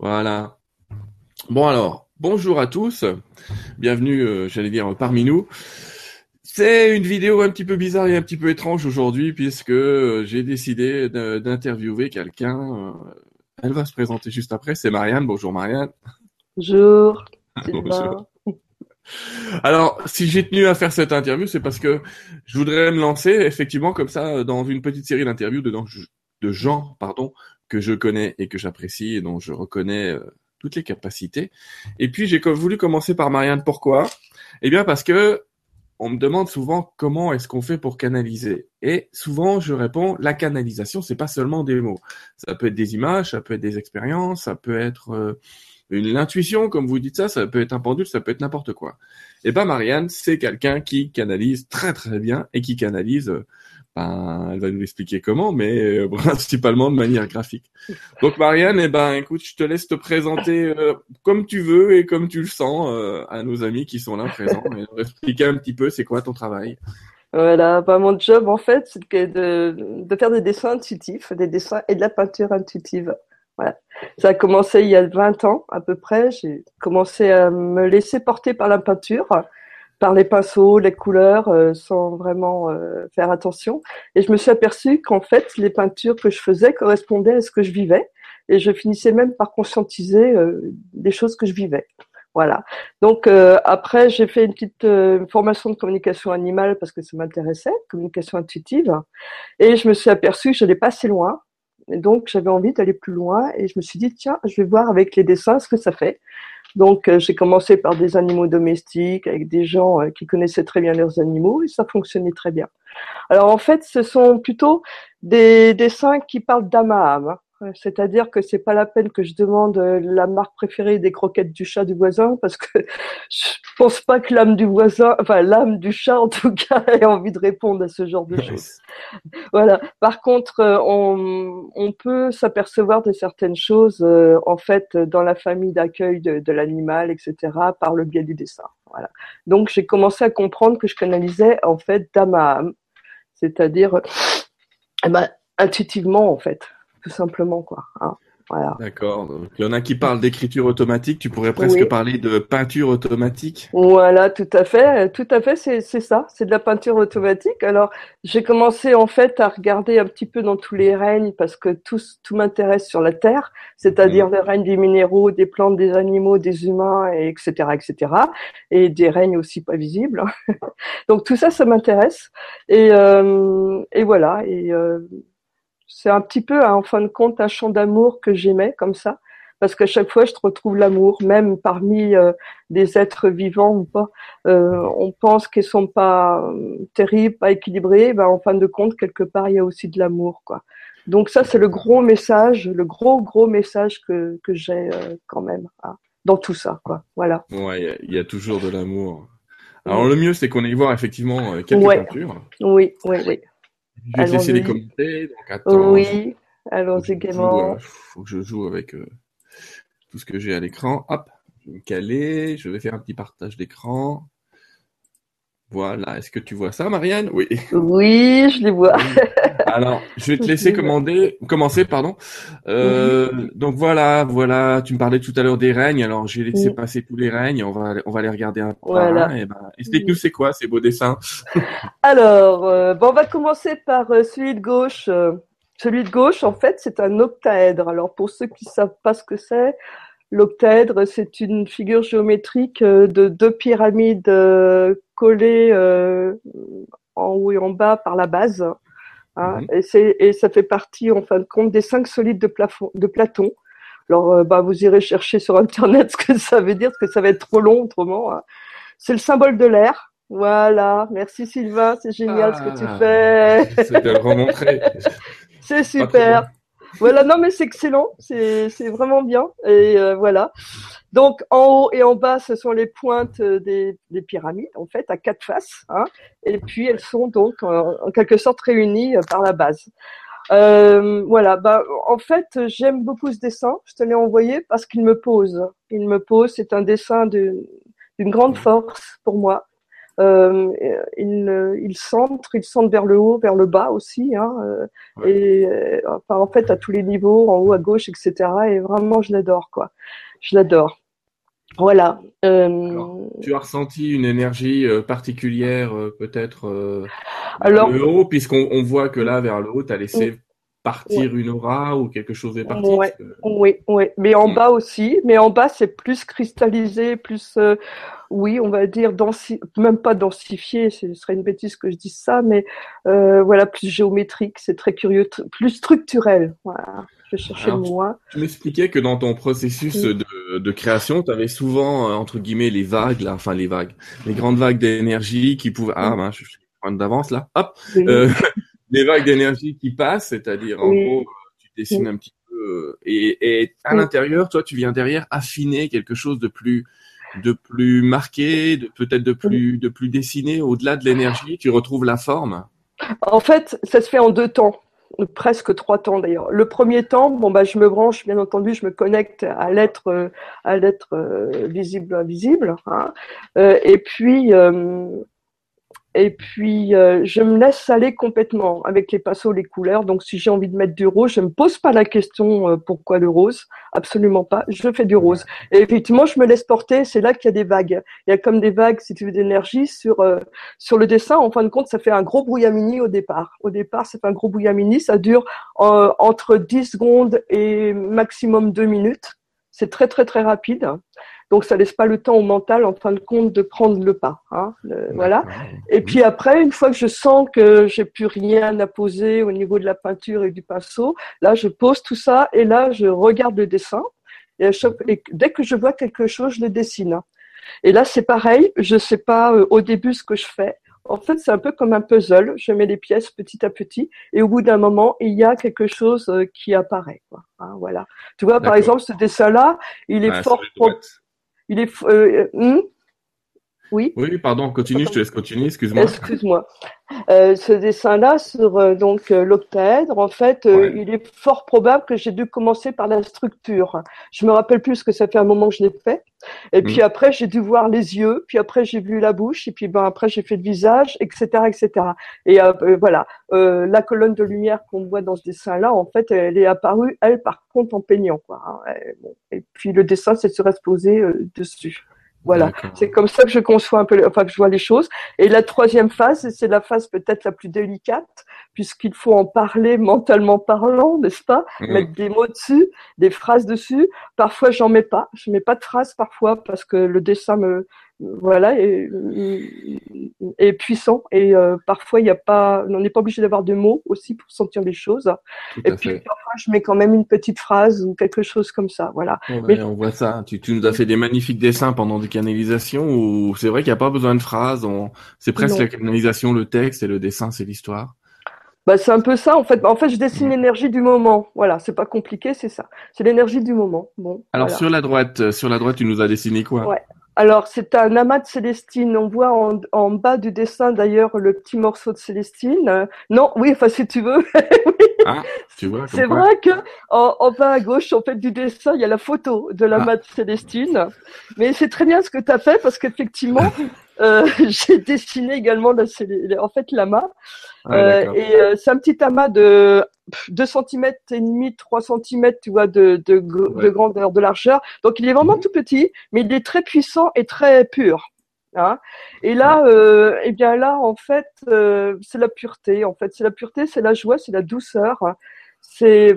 Voilà. Bon alors, bonjour à tous. Bienvenue, euh, j'allais dire, parmi nous. C'est une vidéo un petit peu bizarre et un petit peu étrange aujourd'hui puisque euh, j'ai décidé d'interviewer quelqu'un. Euh, elle va se présenter juste après. C'est Marianne. Bonjour Marianne. Bonjour. Bonjour. Alors, si j'ai tenu à faire cette interview, c'est parce que je voudrais me lancer effectivement comme ça dans une petite série d'interviews de, de gens, pardon, que je connais et que j'apprécie et dont je reconnais euh, toutes les capacités. Et puis j'ai voulu commencer par Marianne. Pourquoi? Eh bien parce que on me demande souvent comment est-ce qu'on fait pour canaliser. Et souvent je réponds la canalisation c'est pas seulement des mots. Ça peut être des images, ça peut être des expériences, ça peut être euh, une intuition comme vous dites ça, ça peut être un pendule, ça peut être n'importe quoi. Et ben Marianne c'est quelqu'un qui canalise très très bien et qui canalise euh, ben, elle va nous expliquer comment, mais euh, principalement de manière graphique. Donc Marianne, eh ben, écoute, je te laisse te présenter euh, comme tu veux et comme tu le sens euh, à nos amis qui sont là présents et expliquer un petit peu c'est quoi ton travail. Voilà, bah, mon job en fait, c'est de, de faire des dessins intuitifs, des dessins et de la peinture intuitive. Voilà. Ça a commencé il y a 20 ans à peu près. J'ai commencé à me laisser porter par la peinture par les pinceaux, les couleurs, euh, sans vraiment euh, faire attention. Et je me suis aperçue qu'en fait, les peintures que je faisais correspondaient à ce que je vivais. Et je finissais même par conscientiser euh, des choses que je vivais. Voilà. Donc après, j'ai fait une petite formation de communication animale parce que ça m'intéressait, communication intuitive. Et je me suis aperçue que je pas assez loin. Et donc j'avais envie d'aller plus loin et je me suis dit tiens, je vais voir avec les dessins ce que ça fait. Donc euh, j'ai commencé par des animaux domestiques avec des gens euh, qui connaissaient très bien leurs animaux et ça fonctionnait très bien. Alors en fait, ce sont plutôt des dessins qui parlent d'âme à âme. C'est-à-dire que c'est pas la peine que je demande euh, la marque préférée des croquettes du chat du voisin parce que je pense pas que l'âme du voisin, enfin l'âme du chat en tout cas, ait envie de répondre à ce genre de choses. Voilà. Par contre, euh, on, on peut s'apercevoir de certaines choses euh, en fait dans la famille d'accueil de, de l'animal, etc. par le biais du dessin. Voilà. Donc j'ai commencé à comprendre que je canalisais en fait d'âme à âme, c'est-à-dire eh ben, intuitivement en fait tout simplement quoi. Hein. Voilà. D'accord. Il y en a qui parlent d'écriture automatique. Tu pourrais presque parler de peinture automatique? Voilà, tout à fait, tout à fait. C'est c'est ça. C'est de la peinture automatique. Alors j'ai commencé en fait à regarder un petit peu dans tous les règnes parce que tout tout m'intéresse sur la terre, c'est-à-dire mmh. les règnes des minéraux, des plantes, des animaux, des humains, et etc., etc. Et des règnes aussi pas visibles. Donc tout ça, ça m'intéresse. Et euh, et voilà. Et euh, c'est un petit peu, hein, en fin de compte, un chant d'amour que j'aimais comme ça, parce qu'à chaque fois, je retrouve l'amour, même parmi euh, des êtres vivants ou pas. Euh, on pense qu'ils sont pas euh, terribles, pas équilibrés. Ben, en fin de compte, quelque part, il y a aussi de l'amour, quoi. Donc ça, c'est le gros message, le gros gros message que que j'ai quand même hein, dans tout ça, quoi. Voilà. Ouais, il y, a toujours de l'amour. Alors le mieux, c'est qu'on aille voir effectivement quelques peintures. Oui, oui, oui. Je vais laisser les commenter. oui, alors également. Il faut que je joue avec euh, tout ce que j'ai à l'écran. Hop, je vais me caler. Je vais faire un petit partage d'écran. Voilà. Est-ce que tu vois ça, Marianne? Oui. Oui, je les vois. Alors, je vais te laisser commander, commencer, pardon. Euh, donc voilà, voilà. Tu me parlais tout à l'heure des règnes. Alors, j'ai laissé passer tous les règnes. On va, on va les regarder un peu. Voilà. Et ben, explique-nous c'est quoi ces beaux dessins? Alors, euh, bon, on va commencer par euh, celui de gauche. celui de gauche, en fait, c'est un octaèdre. Alors, pour ceux qui savent pas ce que c'est, L'octaèdre, c'est une figure géométrique de deux pyramides collées en haut et en bas par la base. Hein, mhm. et, et, ça fait partie, en fin de compte, des cinq solides de, plafond, de Platon. Alors, euh, bah, vous irez chercher sur Internet ce que ça veut dire, parce que ça va être trop long autrement. Hein. C'est le symbole de l'air. Voilà. Merci Sylvain, c'est génial ce que tu ah, fais. C'est de le remontrer. c'est super. Voilà, non mais c'est excellent, c'est vraiment bien. Et euh, voilà. Donc en haut et en bas, ce sont les pointes des, des pyramides, en fait, à quatre faces. Hein, et puis elles sont donc en, quelque sorte réunies euh, par la base. Euh, voilà, bah, en fait, j'aime beaucoup ce dessin. Je te l'ai envoyé parce qu'il me pose. Il me pose. C'est un dessin d'une grande force pour moi. Euh, il, il centre, il centre vers le haut, vers le bas aussi, hein, euh, et enfin, en fait à tous les niveaux, en haut, à gauche, etc. Et vraiment, je l'adore, quoi. Je l'adore. Voilà. Euh... tu as ressenti une énergie particulière, peut-être vers le haut, puisqu'on on voit que là, vers le haut, tu as laissé partir une aura ou quelque chose est parti Oui, oui, mais en hmm. bas aussi. Mais en bas, c'est plus cristallisé, plus, euh, oui, on va dire, densi même pas densifié, ce serait une bêtise que je dise ça, mais euh, voilà, plus géométrique, c'est très curieux, plus structurel. Voilà. Je cherchais le mot. Hein. Tu m'expliquais que dans ton processus de, de, création, tu avais souvent, euh, entre guillemets, les vagues, là, enfin les vagues, les grandes vagues d'énergie qui pouvaient... Ah, ben, je suis d'avance là. Hop. Euh, les vagues d'énergie qui passent, c'est-à-dire en gros, tu dessines un petit peu euh, et, et à l'intérieur, toi, tu viens derrière affiner quelque chose de plus de plus marqué, de peut-être de plus de plus dessiné au-delà de l'énergie, tu retrouves la forme? En fait, ça se fait en deux temps presque trois temps d'ailleurs. Le premier temps, bon bah je me branche bien entendu, je me connecte à l'être à l'être euh, visible invisible, hein. euh, et puis euh, et puis, euh, je me laisse aller complètement avec les pinceaux, les couleurs. Donc, si j'ai envie de mettre du rose, je me pose pas la question euh, pourquoi le rose. Absolument pas. Je fais du rose. Et effectivement, je me laisse porter. C'est là qu'il y a des vagues. Il y a comme des vagues, si tu veux, d'énergie sur euh, sur le dessin. En fin de compte, ça fait un gros brouillamini au départ. Au départ, c'est un gros brouillamini. Ça dure entre 10 secondes et maximum 2 minutes. C'est très, très, très rapide. Donc ça laisse pas le temps au mental, en fin de compte, de prendre le pas. Hein, voilà. Et puis après, une fois que je sens que j'ai plus rien à poser au niveau de la peinture et du pinceau, là je pose tout ça et là je regarde le dessin. Et, dès que je vois quelque chose, je le dessine. Et là c'est pareil, je sais pas euh, au début ce que je fais. En fait, c'est un peu comme un puzzle. Je mets les pièces petit à petit, et au bout d'un moment, il y a quelque chose euh, qui apparaît. Quoi. Hein, voilà. Tu vois, par exemple, ce dessin-là, il est fort. Il est. Euh, hmm? Oui. Oui, pardon, continue, je te laisse continuer, excuse-moi. Excuse-moi. Euh, ce dessin-là sur euh, donc euh, l'octaèdre, en fait, euh, il est fort probable que j'ai dû commencer par la structure. Je me rappelle plus que ça fait un moment que je l'ai fait. Et puis hmm. après, j'ai dû voir les yeux, puis après j'ai vu la bouche, et puis ben après j'ai fait le visage, etc., etc. Et voilà, la colonne de lumière qu'on voit dans ce dessin-là, en fait, elle est apparue, elle, par contre, en peignant, quoi. Hein. Et puis le dessin, c'est se reste posé dessus. Voilà, c'est comme ça que je conçois un peu, enfin que je vois les choses. Et la troisième phase, c'est la phase peut-être la plus délicate, puisqu'il faut en parler mentalement parlant, n'est-ce pas? Mmh. Mettre des mots dessus, des phrases dessus. Parfois, j'en mets pas. Je mets pas de phrases parfois parce que le dessin me voilà est, est puissant et euh, parfois il n'y a pas on n'est pas obligé d'avoir de mots aussi pour sentir les choses et puis parfois je mets quand même une petite phrase ou quelque chose comme ça voilà Mais... on voit ça tu, tu, nous as fait des magnifiques dessins pendant des canalisations où c'est vrai qu'il n'y a pas besoin de phrases on... c'est presque la canalisation le texte et le dessin c'est l'histoire bah, c'est un peu ça en fait. En fait, je dessine mm. l'énergie du moment. Voilà, c'est pas compliqué, c'est ça. C'est l'énergie du moment. Bon. Alors sur la droite, sur la droite, tu nous as dessiné quoi? Ouais. Alors c'est un amas de Célestine. On voit en, en bas du dessin d'ailleurs le petit morceau de Célestine. non, oui, enfin si tu veux. ah, tu vois. C'est vrai que en, en, bas à gauche, en fait, du dessin, il y a la photo de l'amas ah. de Célestine. Mais c'est très bien ce que tu as fait parce qu'effectivement, euh, j'ai dessiné également la, en fait l'amas. Ah, euh, et euh, c'est un petit amas de 2 cm et demi, 3 cm, tu vois, de, de, de grandeur, de largeur. Donc il est vraiment mhm. tout petit, mais il est très puissant et très pur. Hein. Et là, euh, eh bien là, en fait, c'est la pureté. En fait, c'est la pureté, c'est la joie, c'est la douceur. C'est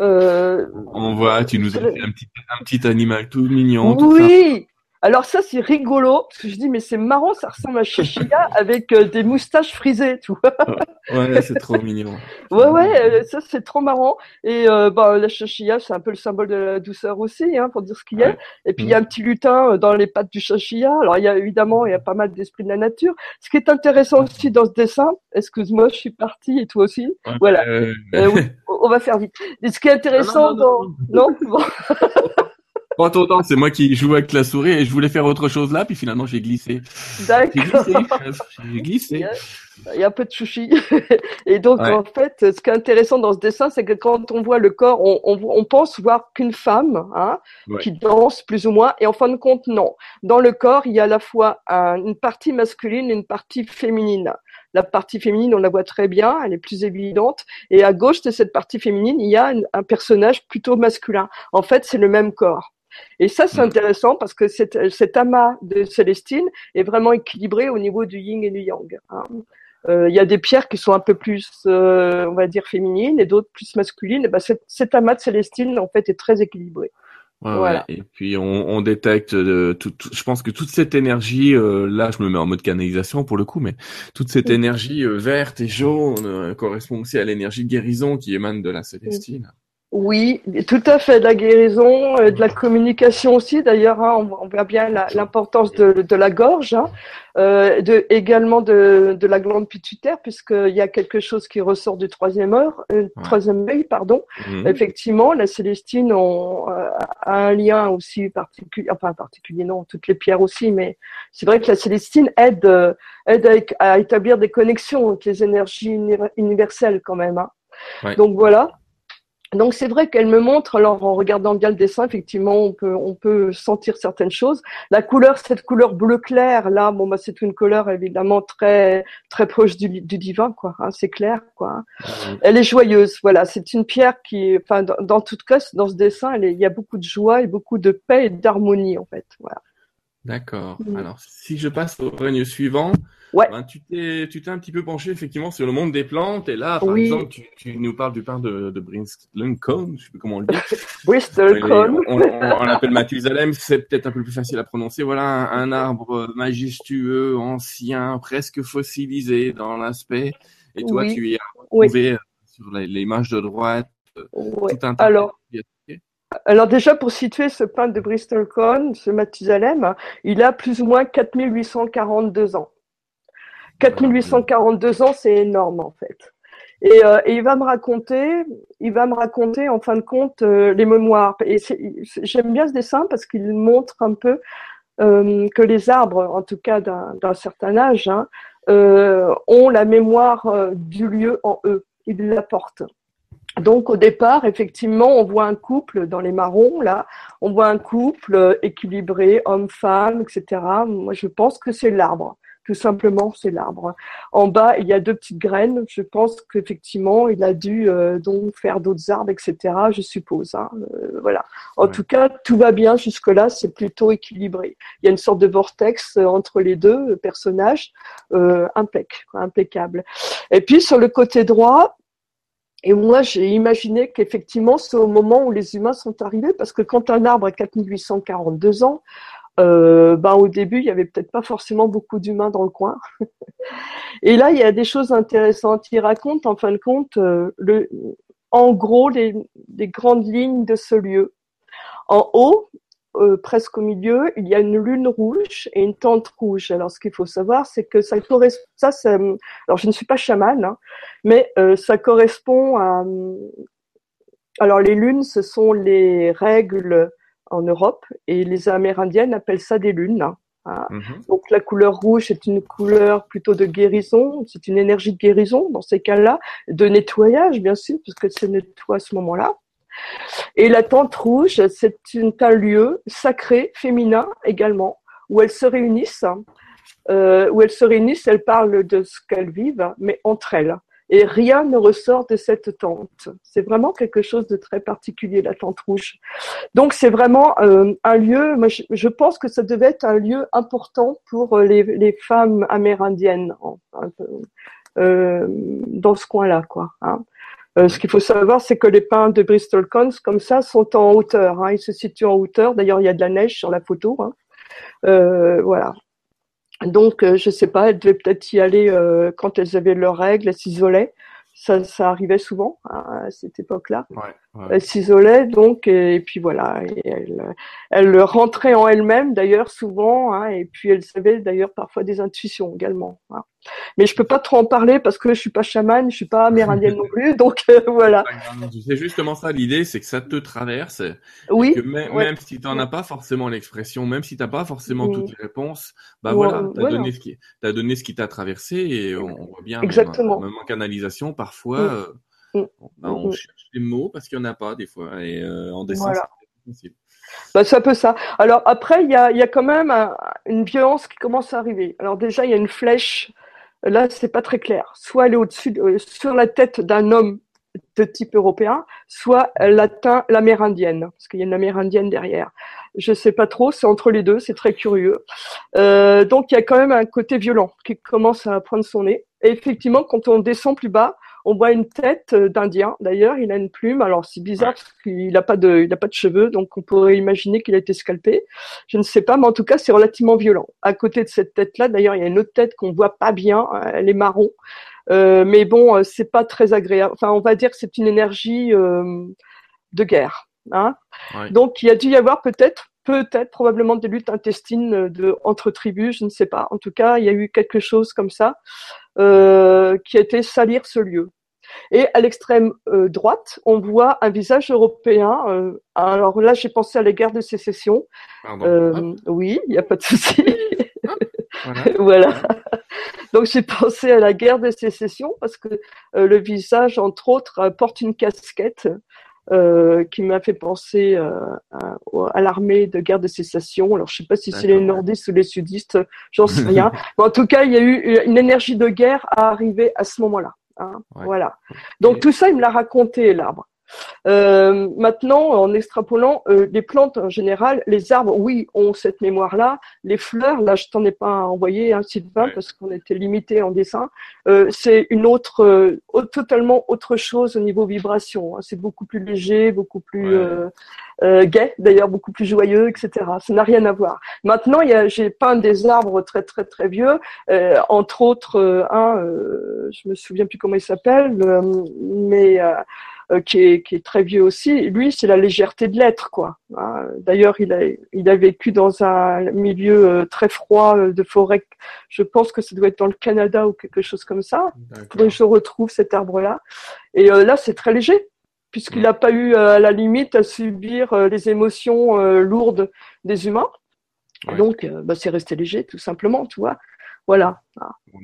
on voit, tu nous as fait un petit, un petit animal tout mignon. Oui, alors ça, c'est rigolo, parce que je dis, mais c'est marrant, ça ressemble à Chichia avec euh, des moustaches frisées, tu vois. ouais, c'est trop mignon. ouais, ouais, euh, ça, c'est trop marrant. Et euh, bah, la Chichia, c'est un peu le symbole de la douceur aussi, hein, pour dire ce qu'il y a. Et puis, il y a un petit lutin dans les pattes du Chichia. Alors, il y a évidemment, il y a pas mal d'esprit de la nature. Ce qui est intéressant aussi dans ce dessin, excuse-moi, je suis partie, et toi aussi. voilà. oui, on va faire vite. Et ce qui est intéressant dans... non, non Pas autant, c'est moi qui joue avec la souris et je voulais faire autre chose là, puis finalement j'ai glissé. D'accord. J'ai glissé. Il y a un peu de sushi. Et donc, en fait, ce qui est intéressant dans ce dessin, c'est que quand on voit le corps, on, on, on pense voir qu'une femme hein, qui danse plus ou moins. Et en fin de compte, non. Dans le corps, il y a à la fois une partie masculine et une partie féminine. La partie féminine, on la voit très bien, elle est plus évidente. Et à gauche de cette partie féminine, il y a un personnage plutôt masculin. En fait, c'est le même corps. Et ça, c'est mm. intéressant parce que cet, cet, amas de Célestine est vraiment équilibré au niveau du yin et du yang. Hein. Euh, il y a des pierres qui sont un peu plus, euh, on va dire, féminines et d'autres plus masculines. Et ben, cet, cet, amas de Célestine, en fait, est très équilibré. voilà. Et puis on, on détecte, euh, tout, je pense que toute cette énergie, là je me mets en mode canalisation pour le coup, mais toute cette énergie verte et jaune correspond aussi à l'énergie de guérison qui émane de la Célestine. Oui, tout à fait, de la guérison, de la communication aussi. D'ailleurs, hein, on, voit bien l'importance de, de, la gorge, hein, euh, de, également de, de, la glande pituitaire, puisqu'il y a quelque chose qui ressort du troisième, heure, euh, troisième œil. Pardon. Mhm. Effectivement, la célestine on, euh, a un lien aussi particulier, enfin particulier, non, toutes les pierres aussi, mais c'est vrai que la célestine aide, euh, aide à, établir des connexions avec les énergies universelles quand même. Hein. Donc voilà. Donc c'est vrai qu'elle me montre, alors en regardant bien le dessin, effectivement, on peut on peut sentir certaines choses. La couleur, cette couleur bleu clair, là, bon bah c'est une couleur évidemment très très proche du, du divin, quoi. Hein, c'est clair, quoi. Elle est joyeuse, voilà. C'est une pierre qui, enfin, dans, dans toute cas, dans ce dessin, il y a beaucoup de joie et beaucoup de paix et d'harmonie en fait, voilà. D'accord. Mm. Alors si je passe au règne suivant, Ouais. Ben, tu t'es, tu t'es un petit peu penché effectivement sur le monde des plantes et là, par exemple, tu, tu, nous parles du pain de, de Bristol Cone, je sais plus comment on le dit. Bristol Cone. On, on, on l'appelle Mathusalem, c'est peut-être un peu plus facile à prononcer. Voilà un, un, arbre majestueux, ancien, presque fossilisé dans l'aspect. Et toi, oui. tu y as retrouvé oui. sur l'image de droite ouais. tout un Alors. Alors déjà, pour situer ce pin de Bristol Cone, ce Mathusalem, il a plus ou moins 4842 ans. 4842 ans, c'est énorme en fait. Et, euh, et, il va me raconter, il va me raconter en fin de compte euh, les mémoires. Et j'aime bien ce dessin parce qu'il montre un peu euh, que les arbres, en tout cas d'un certain âge, hein, ont la mémoire du lieu en eux. Ils l'apportent. Donc au départ, effectivement, on voit un couple dans les marrons, là, on voit un couple équilibré, homme-femme, etc. Moi, je pense que c'est l'arbre tout simplement, c'est l'arbre. En bas, il y a deux petites graines. Je pense qu'effectivement, il a dû euh, donc faire d'autres arbres, etc. Je suppose. Hein. Euh, voilà. En ouais. tout cas, tout va bien jusque-là. C'est plutôt équilibré. Il y a une sorte de vortex euh, entre les deux personnages, euh, impec, impeccable. Et puis sur le côté droit, et moi, j'ai imaginé qu'effectivement, c'est au moment où les humains sont arrivés, parce que quand un arbre a 4842 ans, euh, ben au début, il y avait peut-être pas forcément beaucoup d'humains dans le coin. et là, il y a des choses intéressantes. Il raconte, en fin de compte, euh, en gros, les, grandes lignes de ce lieu. En haut, euh, presque au milieu, il y a une lune rouge et une tente rouge. Alors, ce qu'il faut savoir, c'est que ça correspond. Ça, ça, alors, je ne suis pas chamane, hein, mais euh, ça correspond à. Alors, les lunes, ce sont les règles en Europe et les Amérindiennes appellent ça des lunes. Hein. Mm-hmm. Donc la couleur rouge est une couleur plutôt de guérison, c'est une énergie de guérison dans ces cas-là, de nettoyage bien sûr, parce que c'est nettoie à ce moment-là. Et la tente rouge, c'est un lieu sacré, féminin également, où elles se réunissent, euh, où elles se réunissent, elles parlent de ce qu'elles vivent, mais entre elles et rien ne ressort de cette tente. C'est vraiment quelque chose de très particulier, la tente rouge. Donc c'est vraiment euh, un lieu, moi je, pense que ça devait être un lieu important pour les, les femmes amérindiennes euh, dans ce coin-là, quoi. Hein. Euh, ce qu'il faut savoir, c'est que les pins de Bristol Cons, comme ça, sont en hauteur. Hein. Ils se situent en hauteur. D'ailleurs, il y a de la neige sur la photo. Hein. Euh, voilà. Donc, euh, je sais pas, elles devaient peut-être y aller quand elles avaient leurs règles, elles s'isolaient. Ça, ça arrivait souvent hein, à cette époque-là. Ouais. Elles s'isolaient donc, et, et, puis voilà, et elles, elles rentraient en elles-mêmes d'ailleurs souvent, hein, et puis elles avaient d'ailleurs parfois des intuitions également. Hein. Mais je peux pas trop en parler parce que je suis pas chamane, je suis pas amérindienne non plus, donc euh, voilà. C'est justement ça l'idée, c'est que ça te traverse. Oui. Que même, si tu n'en as pas forcément l'expression, même si tu n'as pas forcément toutes les réponses, bah voilà, tu as, donné ce qui, as donné ce qui t'a traversé et on, voit bien. Exactement. Même, en canalisation, parfois, euh, bah, on cherche des mots parce qu'il n'y en a pas des fois et euh, en dessin, c'est possible. Bah, c'est un peu ça. Alors après, il y a, y a quand même une violence qui commence à arriver. Alors déjà, il y a une flèche. Là, c'est pas très clair. Soit elle est au-dessus, euh, sur la tête d'un homme de type européen, soit elle atteint l'amérindienne, parce qu'il y a une amérindienne derrière. Je sais pas trop, c'est entre les deux, c'est très curieux. Euh, donc il y a quand même un côté violent qui commence à prendre son nez. Et effectivement, quand on descend plus bas, on voit une tête euh, d'Indien. D'ailleurs, il a une plume. Alors c'est bizarre parce qu'il n'a pas de, il a pas de cheveux, donc on pourrait imaginer qu'il a été scalpé. Je ne sais pas, mais en tout cas, c'est relativement violent. À côté de cette tête-là, d'ailleurs, il y a une autre tête qu'on voit pas bien. Elle est marron. Euh, mais bon, euh, c'est pas très agréable. Enfin, on va dire que c'est une énergie euh, de guerre. Hein Donc, il y a dû y avoir peut-être peut-être probablement des luttes intestines de, entre tribus, je ne sais pas. En tout cas, il y a eu quelque chose comme ça euh, qui a été salir ce lieu. Et à l'extrême euh, droite, on voit un visage européen. Euh, alors là, j'ai pensé à la guerre de sécession. Euh, oui, il n'y a pas de souci. voilà. Donc j'ai pensé à la guerre de sécession parce que le visage, entre autres, porte une casquette euh, qui m'a fait penser euh, à, à l'armée de guerre de sécession. Alors, je sais pas si c'est les nordistes ou les sudistes, j'en sais rien. Mais en tout cas, il y a eu une énergie de guerre à arriver à ce moment-là. Hein. Voilà. Donc tout ça, il me l'a raconté, l'arbre. Euh, maintenant, en extrapolant euh, les plantes en général, les arbres, oui, ont cette mémoire-là. Les fleurs, là, je t'en ai pas envoyé, hein, Sylvain, parce qu'on était limité en dessin. Euh, c'est une autre, euh, totalement autre chose au niveau vibration. Hein. C'est beaucoup plus léger, beaucoup plus euh, euh, gai, d'ailleurs, beaucoup plus joyeux, etc. Ça n'a rien à voir. Maintenant, j'ai peint des arbres très très très vieux, entre autres un, je me souviens plus comment il s'appelle, mais euh, qui, est, qui, est, très vieux aussi, lui, c'est la légèreté de l'être, quoi. Hein. D'ailleurs, il a, il a vécu dans un milieu euh, très froid euh, de forêt. Je pense que ça doit être dans le Canada ou quelque chose comme ça. Donc, je retrouve cet arbre-là. Et là, c'est très léger, puisqu'il n'a pas eu, à la limite, à subir les émotions lourdes des humains. Donc, bah, c'est resté léger, tout simplement, tu vois. Voilà.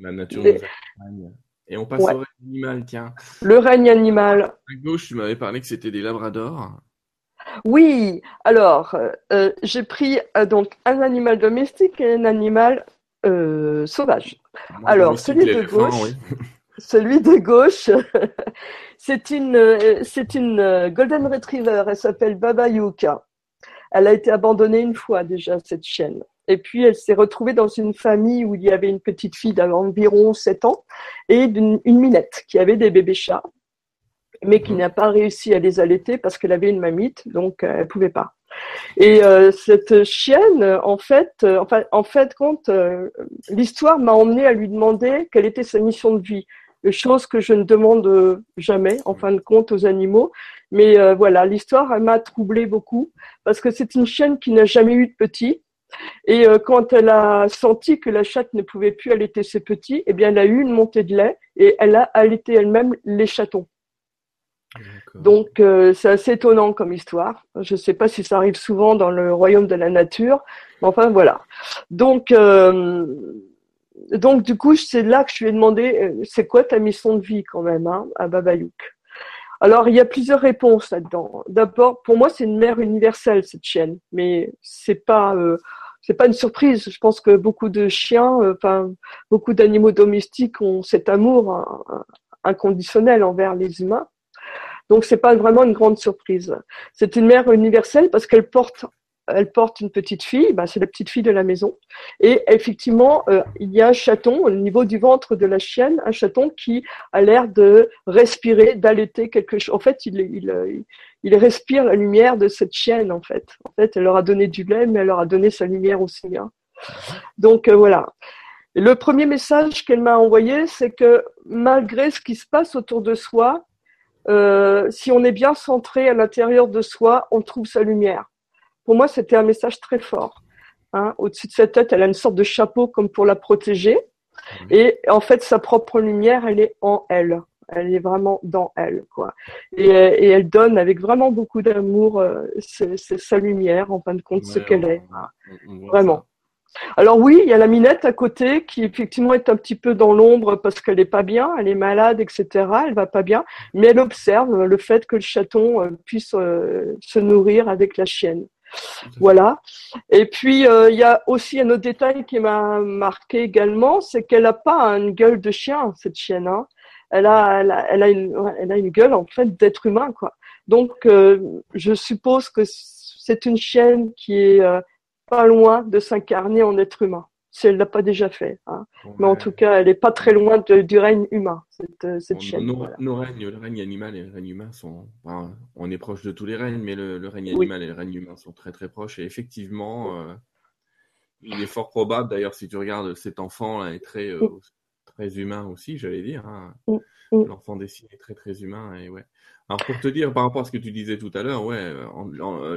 La nature. Et on passe au règne animal, tiens. Le règne animal. À gauche, tu m'avais parlé que c'était des labradors. Oui, alors euh, euh, j'ai pris euh, donc un animal domestique et un animal sauvage. alors celui de gauche, celui de gauche, c'est une c'est une golden retriever. Elle s'appelle Baba Yuka. Elle a été abandonnée une fois déjà cette chienne. Et puis, elle s'est retrouvée dans une famille où il y avait une petite fille d'environ 7 ans et une, minette qui avait des bébés chats, mais qui mhm. n'a pas réussi à les allaiter parce qu'elle avait une mamite, donc euh, elle pouvait pas. Et euh, cette chienne, en fait, euh, enfin, en fait, quand l'histoire m'a emmené à lui demander quelle était sa mission de vie, chose que je ne demande jamais, en fin de compte, aux animaux. Mais voilà, l'histoire m'a troublée beaucoup parce que c'est une chienne qui n'a jamais eu de petit, et euh, quand elle a senti que la chatte ne pouvait plus allaiter ses petits, eh bien, elle a eu une montée de lait et elle a allaité elle-même les chatons. Donc, euh, c'est assez étonnant comme histoire. Je ne sais pas si ça arrive souvent dans le royaume de la nature, mais enfin voilà. Donc, euh, donc du coup, c'est là que je lui ai demandé, c'est quoi ta mission de vie quand même hein, à Babayouk? Alors, il y a plusieurs réponses là-dedans. D'abord, pour moi, c'est une mère universelle cette chienne, mais c'est pas c'est pas une surprise. Je pense que beaucoup de chiens, euh, enfin beaucoup d'animaux domestiques ont cet amour hein, inconditionnel envers les humains. Donc c'est pas vraiment une grande surprise. C'est une mère universelle parce qu'elle porte elle porte une petite fille, bah, c'est la petite fille de la maison. Et effectivement, euh, il y a un chaton au niveau du ventre de la chienne, un chaton qui a l'air de respirer, d'allaiter quelque chose. En fait, il, il, respire la lumière de cette chienne, en fait. En fait, elle leur a donné du lait, mais elle leur a donné sa lumière aussi. Hein. Donc euh, voilà. le premier message qu'elle m'a envoyé, c'est que malgré ce qui se passe autour de soi, euh, si on est bien centré à l'intérieur de soi, on trouve sa lumière pour moi, c'était un message très fort. Hein. Au-dessus de sa tête, elle a une sorte de chapeau comme pour la protéger. Et en fait, sa propre lumière, elle est en elle. Elle est vraiment dans elle, quoi. Et, et elle donne avec vraiment beaucoup d'amour euh, sa lumière, en fin de compte, ce qu'elle est. Vraiment. Alors oui, il y a la minette à côté qui effectivement est un petit peu dans l'ombre parce qu'elle n'est pas bien, elle est malade, etc. Elle va pas bien, mais elle observe le fait que le chaton euh, puisse euh, se nourrir avec la chienne. Voilà. Et puis euh, il y a aussi un autre détail qui m'a marqué également, c'est qu'elle n'a pas une gueule de chien cette chienne. Hein. Elle a, une, elle a une gueule en fait d'être humain quoi. Donc je suppose que c'est une chienne qui est pas loin de s'incarner en être humain, si elle l'a pas déjà fait. Hein. Mais en tout cas, elle est pas très loin du règne humain, cette, euh, cette chaîne. Nos, règnes, le règne animal et le règne humain sont. on est proche de tous les règnes, mais le, règne animal et le règne humain sont très très proches. Et effectivement, euh, il est fort probable, d'ailleurs, si tu regardes cet enfant là, est très, euh, très humain aussi, j'allais dire. Hein. L'enfant dessiné est très très humain et ouais. Alors pour te dire par rapport à ce que tu disais tout à l'heure, ouais,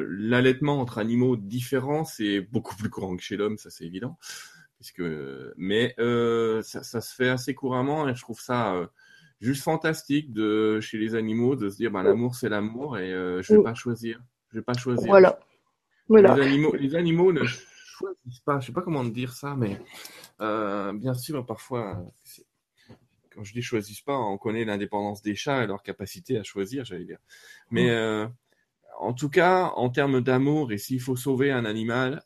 l'allaitement entre animaux différents c'est beaucoup plus courant que chez l'homme, ça c'est évident. Puisque, mais euh, ça, ça, se fait assez couramment et je trouve ça euh, juste fantastique de chez les animaux de se dire bah, l'amour c'est l'amour et euh, je vais pas choisir, je vais pas choisir. Voilà. voilà. Les animaux, les animaux ne choisissent pas. Je sais pas comment dire ça, mais bien sûr parfois quand je dis choisissent pas, on connaît l'indépendance des chats et leur capacité à choisir, j'allais dire. Mais mm. en tout cas, en termes d'amour, et s'il faut sauver un animal,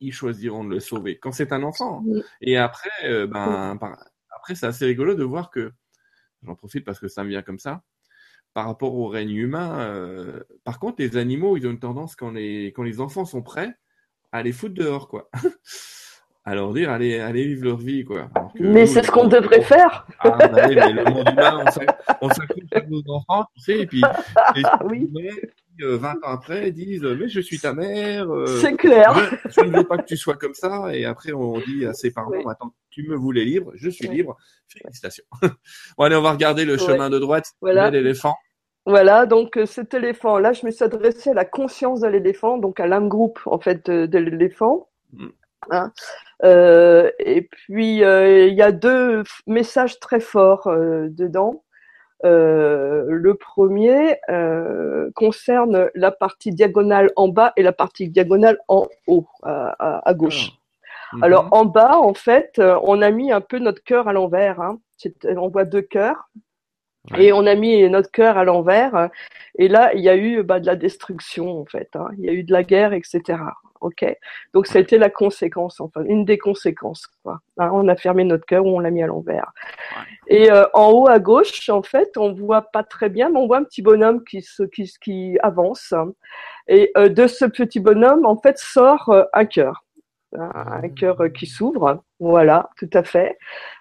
ils, choisiront de le sauver. Quand c'est un enfant. Mm. Et après, euh, ben, après, c'est assez rigolo de voir que, j'en profite parce que ça me vient comme ça, par rapport au règne humain, euh, par contre, les animaux, ils ont une tendance, quand les, quand les enfants sont prêts, à les foutre dehors, quoi. à leur dire allez, allez vivre leur vie quoi. mais c'est ce qu'on devrait faire. Ah, bah mais le monde humain, on s'accroche à nos enfants, tu sais, et puis et, oui. 20 ans après, disent mais je suis ta mère. Euh, c'est clair. Je, ne veux pas que tu sois comme ça, et après on dit à ses parents attends, tu me voulais libre, je suis libre, félicitations. bon allez, on va regarder le chemin de droite, voilà. l'éléphant. Voilà, donc euh, cet éléphant, là, je me suis adressé à la conscience de l'éléphant, donc à l'âme groupe en fait de, de l'éléphant. Mm. Hein. Euh, et puis euh, il y a deux messages très forts euh, le premier concerne la partie diagonale en bas et la partie diagonale en haut, à, gauche. Ah. Alors mhm. en bas, en fait, on a mis un peu notre cœur à l'envers. Hein. On voit deux cœurs. Et on a mis notre cœur à l'envers. Et là, il y a eu bah, de la destruction, en fait. Hein. Il y a eu de la guerre, etc ok. Donc ça a été la conséquence, enfin une des conséquences. Quoi. Hein, on a fermé notre cœur ou on l'a mis à l'envers. Et euh, en haut à gauche, en fait, on voit pas très bien, mais on voit un petit bonhomme qui se, qui, qui avance. Et euh, de ce petit bonhomme, en fait, sort euh, un cœur, un cœur qui s'ouvre. Voilà, tout à fait.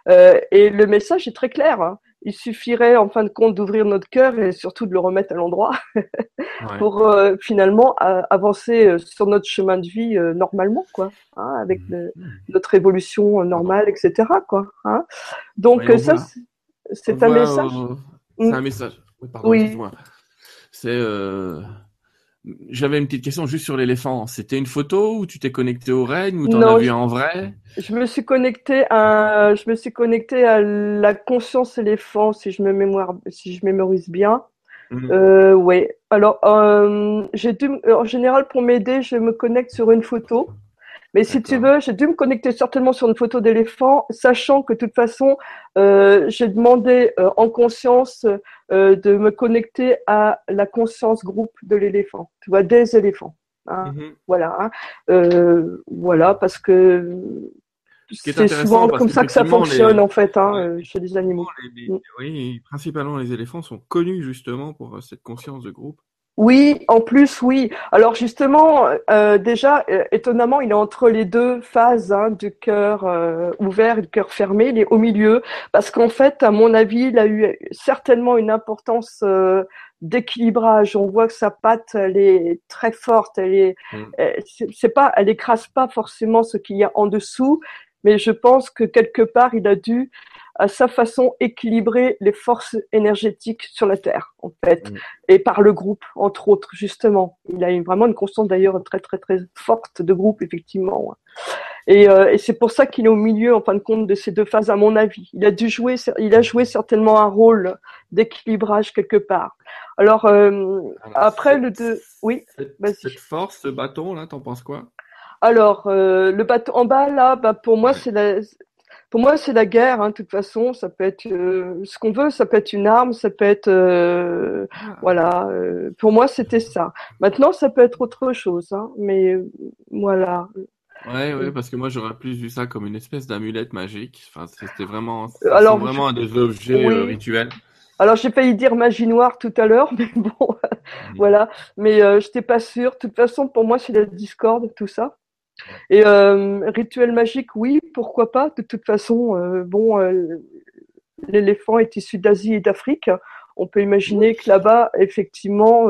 et le message est très clair. Hein il suffirait en fin de compte d'ouvrir notre cœur et surtout de le remettre à l'endroit pour euh, finalement avancer euh, sur notre chemin de vie euh, normalement quoi hein, avec mmh. notre évolution normale etc quoi hein. donc ça c'est un message. c'est un message. Oui, pardon, oui. c'est j'avais une petite question juste sur l'éléphant. C'était une photo ou tu t'es connecté au règne ou t'en as vu en vrai? Je me suis connecté à, je me suis connecté à la conscience éléphant si je me mémoire, si je mémorise bien. Mhm. Euh, ouais. Alors, euh, j'ai dû, en général, pour m'aider, je me connecte sur une photo. Mais si tu veux, j'ai dû me connecter certainement sur une photo d'éléphant, sachant que de toute façon, euh, j'ai demandé euh, en conscience euh, de me connecter à la conscience groupe de l'éléphant, tu vois, des éléphants. Hein, mm-hmm. Voilà, hein. voilà, parce que c'est souvent comme ça que ça fonctionne en fait hein, chez les animaux. Oui, principalement les éléphants sont connus justement pour cette conscience de groupe. Oui, en plus, oui. Alors justement, euh, déjà, euh, étonnamment, il est entre les deux phases hein, du cœur euh, ouvert et du cœur fermé. Il est au milieu, parce qu'en fait, à mon avis, il a eu certainement une importance d'équilibrage. On voit que sa patte, elle est très forte. Elle est, mm. c'est pas, elle écrase pas forcément ce qu'il y a en dessous, mais je pense que quelque part, il a dû, à sa façon, équilibrer les forces énergétiques sur la Terre, en fait, Mm. et par le groupe, entre autres, justement. Il a eu vraiment une constante, d'ailleurs, très, très, très forte de groupe, effectivement. Et, euh, et c'est pour ça qu'il est au milieu, en fin de compte, de ces deux phases, à mon avis. Il a dû jouer, il a joué certainement un rôle d'équilibrage quelque part. Alors, euh, Alors, après, le deux, oui. Cette, vas-y. cette force, ce bâton là, t'en penses quoi? Alors, euh, le bateau en bas, là, bah, pour moi, c'est la, pour moi, c'est la guerre, hein, de toute façon. Ça peut être euh, ce qu'on veut, ça peut être une arme, ça peut être, euh, voilà. euh, pour moi, c'était ça. Maintenant, ça peut être autre chose, hein, mais euh, voilà. Ouais, ouais, parce que moi j'aurais plus vu ça comme une espèce d'amulette magique. Enfin, c'était vraiment, Alors, vraiment à des objets euh, oui. rituels. Alors, j'ai failli dire magie noire tout à l'heure, mais bon, voilà. Mais euh, je n'étais pas sûre. De toute façon, pour moi, c'est la discorde, tout ça. Et euh, rituel magique, oui, pourquoi pas. De toute façon, euh, bon, euh, l'éléphant est issu d'Asie et d'Afrique. On peut imaginer que là-bas, effectivement,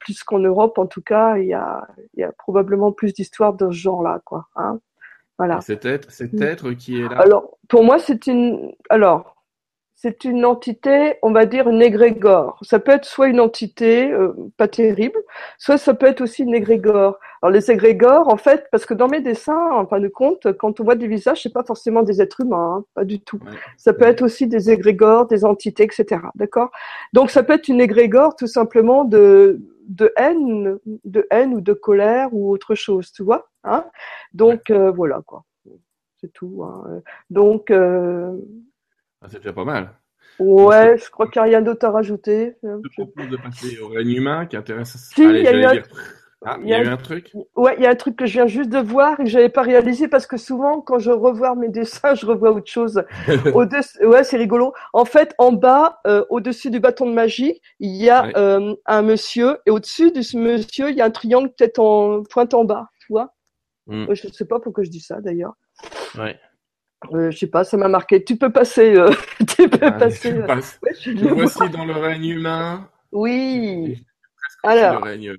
plus qu'en Europe, en tout cas, il y a, il y a probablement plus d'histoires de ce genre-là, quoi. Hein voilà. Et cet être, cet Mm. être qui est là? Alors, pour moi, c'est une. Alors, c'est une entité, on va dire une égrégore. Ça peut être soit une entité euh, pas terrible, soit ça peut être aussi une égrégore. Alors les égrégores, en fait, parce que dans mes dessins, en fin de compte, quand on voit des visages, c'est pas forcément des êtres humains, hein, pas du tout. Ouais. Ça peut être aussi des égrégores, des entités, etc. D'accord? Donc ça peut être une égrégore tout simplement de de haine, de haine ou de colère ou autre chose, tu vois hein? Donc euh, voilà quoi. C'est tout. hein. Donc euh, Ah, c'est déjà pas mal. ouais, je crois qu'il n'y a rien d'autre à rajouter. Je te propose de passer au règne humain qui intéresse. Si, Allez, il y a eu un-. Ah, il y a eu un truc? Ouais, il y a un truc que je viens juste de voir et que j'avais pas réalisé parce que souvent, quand je revois mes dessins, je revois autre chose. Au-dessus, ouais, c'est rigolo. En fait, en bas, euh, au-dessus du bâton de magie, il y a Ouais. euh, un monsieur et au-dessus de ce monsieur, il y a un triangle peut-être en pointe en bas, tu vois. Mm. Euh, Je sais pas pourquoi je dis ça d'ailleurs. Ouais. Euh, je sais pas, ça m'a marqué. Tu peux passer, euh, tu peux Allez, passer. je euh, passe. ouais, je Nous le vois. voici dans le règne humain. Oui. Le Alors, règne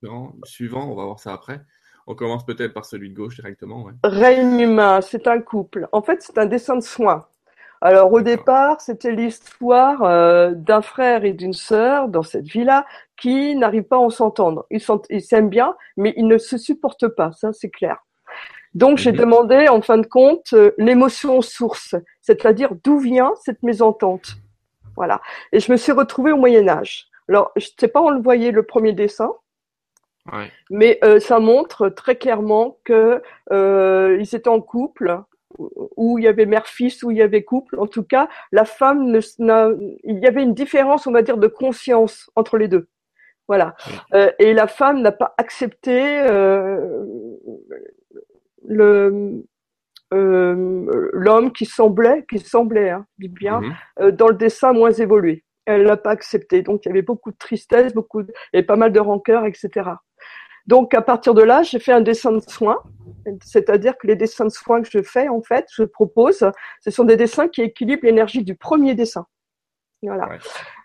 suivant, suivant, on va voir ça après. On commence peut-être par celui de gauche directement. Ouais. règne humain, c'est un couple. En fait, c'est un dessin de soins. Alors au départ, c'était l'histoire euh, d'un frère et d'une sœur dans cette villa qui n'arrivent pas à s'entendre. Ils s'ent- ils s'aiment bien, mais ils ne se supportent pas, ça c'est clair. Donc j'ai Mhm. demandé, en fin de compte, euh, l'émotion source, c'est-à-dire d'où vient cette mésentente. Voilà. Et je me suis retrouvée au Moyen Âge. Alors je ne sais pas, on le voyait le premier dessin, Ouais. mais euh, ça montre très clairement que euh, ils étaient en couple, où il y avait mère-fils, où il y avait couple. En tout cas, la femme, ne, il y avait une différence, on va dire, de conscience entre les deux. Voilà. Euh, et la femme n'a pas accepté euh, le euh, l'homme qui semblait, qui semblait, hein, je dis bien, Mhm. euh, dans le dessin moins évolué. Elle l'a pas accepté. Donc il y avait beaucoup de tristesse, beaucoup de, et pas mal de rancœur, etc. Donc à partir de là, j'ai fait un dessin de soins, c'est-à-dire que les dessins de soins que je fais, en fait, je propose, ce sont des dessins qui équilibrent l'énergie du premier dessin. Voilà. Ouais.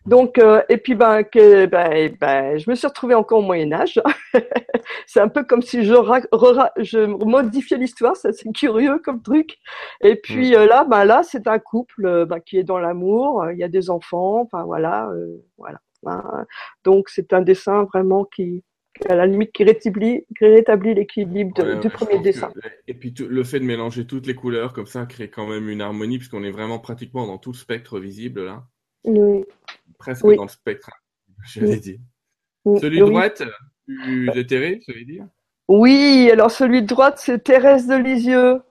Donc euh, et puis ben, que, ben, ben, je me suis retrouvée encore au Moyen Âge. c'est un peu comme si je, je modifiais l'histoire, ça c'est curieux comme truc. Et puis euh, là, ben là, c'est un couple euh, ben, qui est dans l'amour. euh, Il y a des enfants, enfin voilà, euh, voilà. hein. donc c'est un dessin vraiment qui, à la limite, qui rétablit, qui rétablit l'équilibre Ouais, du premier que- dessin. Et puis tout- le fait de mélanger toutes les couleurs comme ça crée quand même une harmonie puisqu'on est vraiment pratiquement dans tout le spectre visible là, Oui. presque Oui. dans le spectre. J'allais dire. Celui de droite, plus éthéré, ça veut dire. Oui, alors celui de droite, c'est Thérèse de Lisieux.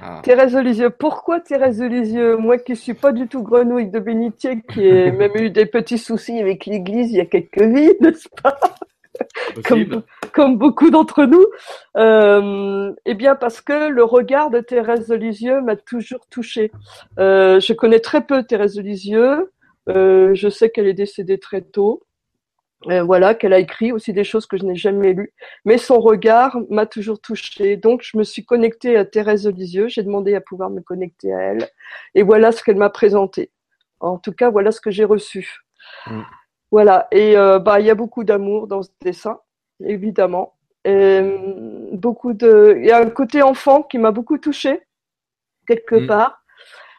Ah. Thérèse de Lisieux. Pourquoi Thérèse de Lisieux? Moi qui suis pas du tout grenouille de bénitier, qui ai même eu des petits soucis avec l'église il y a quelques vies, n'est-ce pas? Comme beaucoup d'entre nous. Euh, eh bien parce que le regard de Thérèse de Lisieux m'a toujours touchée. Euh, je connais très peu Thérèse de Lisieux. Euh, je sais qu'elle est décédée très tôt. Euh, voilà, qu'elle a écrit aussi des choses que je n'ai jamais lues. Mais son regard m'a toujours touchée. Donc, je me suis connectée à Thérèse Lisieux. J'ai demandé à pouvoir me connecter à elle. Et voilà ce qu'elle m'a présenté. En tout cas, voilà ce que j'ai reçu. Mm. Voilà. Et euh, bah, il y a beaucoup d'amour dans ce dessin, évidemment. beaucoup de, il y a un côté enfant qui m'a beaucoup touché quelque mm. part.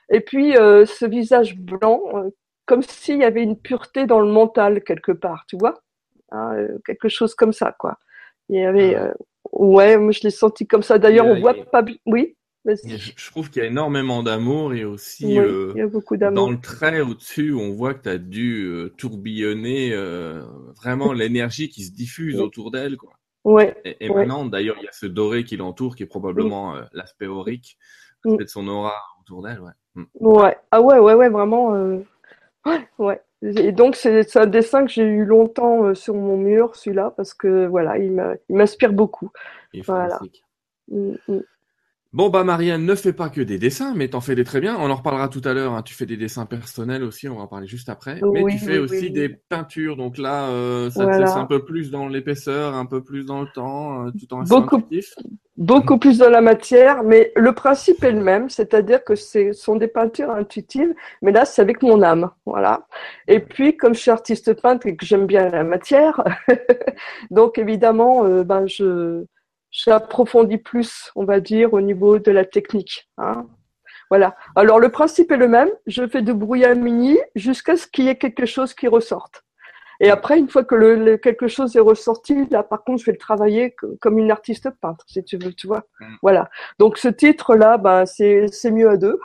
Et puis euh, ce visage blanc, euh, comme s'il y avait une pureté dans le mental quelque part, tu vois, hein, euh, quelque chose comme ça, quoi. Il y avait, ah. ouais, moi je l'ai senti comme ça. D'ailleurs, on voit pas, oui. Je trouve qu'il y a énormément d'amour et aussi il y a beaucoup dans le trait au-dessus, on voit que tu as dû tourbillonner vraiment l'énergie qui se diffuse autour d'elle. Quoi. Ouais. Et, maintenant, d'ailleurs, il y a ce doré qui l'entoure, qui est probablement l'aspect aurique, l'aspect de son aura autour d'elle. Ouais. Mm. Ouais. Ah ouais, ouais, ouais, vraiment. Ouais, ouais. Et donc c'est un dessin que j'ai eu longtemps euh, sur mon mur, celui-là, parce que voilà, il m'inspire beaucoup. voilà. Mm. Bon bah Marianne, ne fais pas que des dessins, mais t'en fais des très bien. On en reparlera tout à l'heure. Hein. Tu fais des dessins personnels aussi, on va en parler juste après. mais tu fais aussi des peintures, donc là, euh, ça te laisse un peu plus dans l'épaisseur, un peu plus dans le temps, euh, tout en restant beaucoup, beaucoup plus dans la matière, mais le principe est le même, c'est-à-dire que ce sont des peintures intuitives, mais là c'est avec mon âme, voilà. Et puis comme je suis artiste peintre et que j'aime bien la matière, donc évidemment, euh, ben je j'approfondis plus, on va dire, au niveau de la technique. Hein. Voilà. Alors le principe est le même. Je fais de mini jusqu'à ce qu'il y ait quelque chose qui ressorte. Et après, une fois que le, quelque chose est ressorti, là, par contre, je vais le travailler comme une artiste peintre, si tu veux, tu vois. Mm. Voilà. Donc, ce titre-là, ben, c'est, c'est mieux à deux.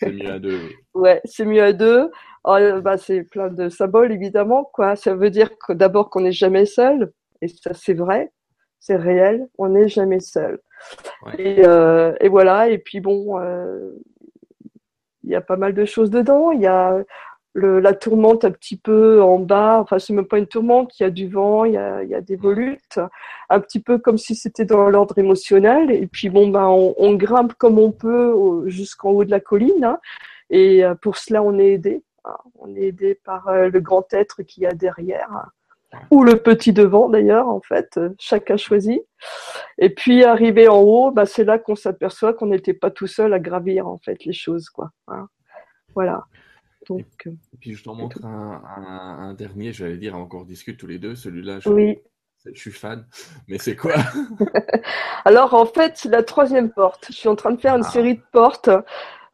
c'est mieux à deux, oui. Ouais, c'est mieux à deux. Oh, ben, c'est plein de symboles, évidemment, quoi. Ça veut dire que d'abord qu'on n'est jamais seul. Et ça, c'est vrai c'est réel, on n'est jamais seul. Euh, et, voilà, et puis bon, euh, il y a pas mal de choses dedans. Il y a la tourmente un petit peu en bas, enfin c'est même pas une tourmente, il y a du vent, il y a, des volutes, un petit peu comme si c'était dans l'ordre émotionnel. Et puis bon, ben on, grimpe comme on peut jusqu'en haut de la colline. Hein. et euh, pour cela, on est aidé. Hein. On est aidé par le grand être qui y a derrière ou le petit devant d'ailleurs, en fait, euh, chacun choisit. Et puis arrivé en haut, bah, c'est là qu'on s'aperçoit qu'on n'était pas tout seul à gravir en fait les choses, quoi. Hein. Voilà. Donc. Et puis je t'en montre un, dernier, j'allais dire, encore discute tous les deux. Celui-là, je, oui. je suis fan. Mais c'est quoi? Alors en fait, c'est la troisième porte. Je suis en train de faire une ah. série de portes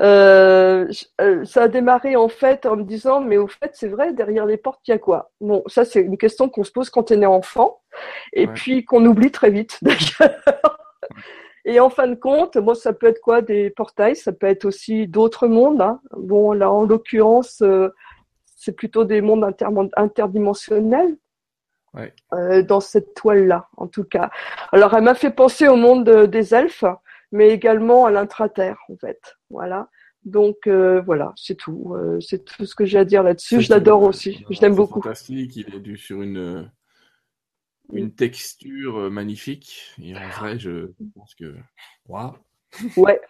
euh, euh, ça a démarré en fait en me disant mais au fait c'est vrai derrière les portes il y a quoi? Bon ça c'est une question qu'on se pose quand on est enfant et puis qu'on oublie très vite d'ailleurs. Et en fin de compte, moi ça peut être quoi? Des portails, ça peut être aussi d'autres mondes. Hein. Bon là en l'occurrence euh, c'est plutôt des mondes interdimensionnels. Ouais. Euh, dans cette toile là en tout cas. Alors elle m'a fait penser au monde des elfes mais également à l'intraterre en fait. Voilà. Donc euh, voilà, c'est tout. Euh, c'est tout ce que j'ai à dire là-dessus. Je l'adore aussi. Je l'aime beaucoup. Fantastique. Il est dû sur une une texture magnifique. Et en vrai, je pense que waouh. Ouais,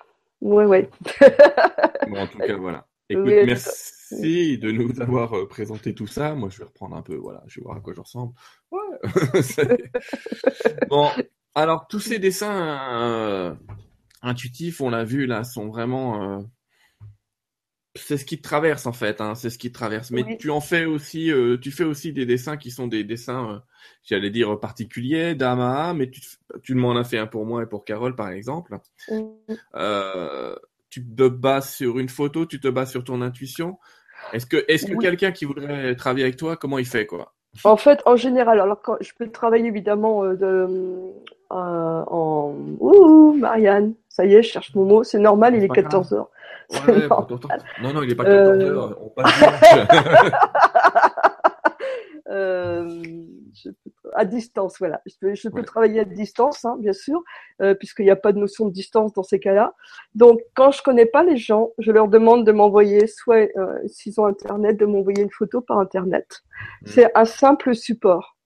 ouais, ouais. en tout cas, voilà. Écoute, merci de nous avoir présenté tout ça. Moi, je vais reprendre un peu. Voilà, je vais voir à quoi je ressemble. Ouais. bon, alors tous ces dessins intuitifs, on l'a vu là, sont vraiment. Euh, c'est ce qui te traverse en fait, hein, c'est ce qui te traverse. Mais tu en fais aussi, euh, tu fais aussi des dessins qui sont des dessins, euh, j'allais dire particuliers, d'Ama, mais tu, tu m'en as fait un pour moi et pour Carole par exemple. tu te bases sur une photo, tu te bases sur ton intuition. Est-ce que, est-ce que quelqu'un qui voudrait travailler avec toi, comment il fait quoi? En fait, en général, alors quand je peux travailler évidemment de euh, en Ouh, Marianne, ça y est, je cherche mon mot. C'est normal, il est 14 h non, non, il n'est pas 14 euh... h On passe euh, à distance, voilà. Je peux, je peux travailler à distance, hein, bien sûr, euh, puisqu'il n'y a pas de notion de distance dans ces cas-là. Donc, quand je connais pas les gens, je leur demande de m'envoyer, soit euh, s'ils ont Internet, de m'envoyer une photo par Internet. Hmm. C'est un simple support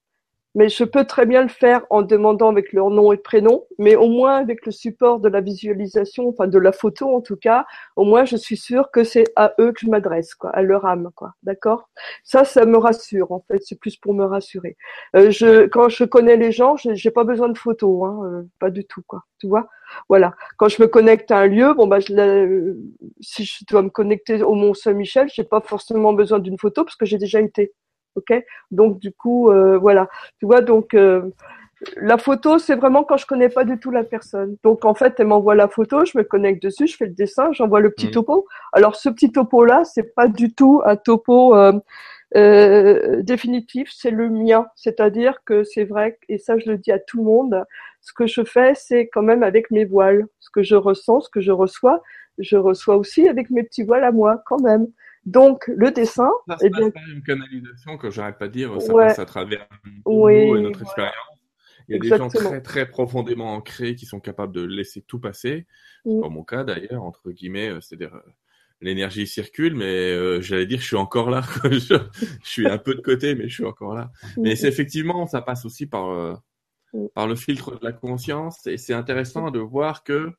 mais je peux très bien le faire en demandant avec leur nom et prénom, mais au moins avec le support de la visualisation, enfin de la photo en tout cas, au moins je suis sûre que c'est à eux que je m'adresse, quoi, à leur âme, quoi. D'accord? Ça, ça me rassure en fait. C'est plus pour me rassurer. Euh, je, quand je connais les gens, j'ai pas besoin de photos, hein, euh, pas du tout, quoi. Tu vois? Voilà. Quand je me connecte à un lieu, bon bah, si je dois me connecter au Mont Saint-Michel, j'ai pas forcément besoin d'une photo parce que j'ai déjà été ok Donc du coup, euh, voilà, tu vois, donc euh, la photo, c'est vraiment quand je connais pas du tout la personne. Donc en fait, elle m'envoie la photo, je me connecte dessus, je fais le dessin, j'envoie le petit mmh. topo. Alors ce petit topo là, c'est pas du tout un topo euh, euh, définitif, c'est le mien. C'est-à-dire que c'est vrai, et ça je le dis à tout le monde, ce que je fais, c'est quand même avec mes voiles. Ce que je ressens, ce que je reçois, je reçois aussi avec mes petits voiles à moi, quand même. Donc le dessin, ça eh bien, pas une canalisation que j'arrête pas de dire, ça passe à travers oui, et notre expérience. Il y a des gens très très profondément ancrés qui sont capables de laisser tout passer. Mm. pas mon cas d'ailleurs, entre guillemets, euh, c'est-à-dire euh, l'énergie circule, mais euh, j'allais dire je suis encore là. je, suis un peu de côté, mais je suis encore là. Mm. Mais c'est effectivement, ça passe aussi par mm. par le filtre de la conscience, et c'est intéressant de voir que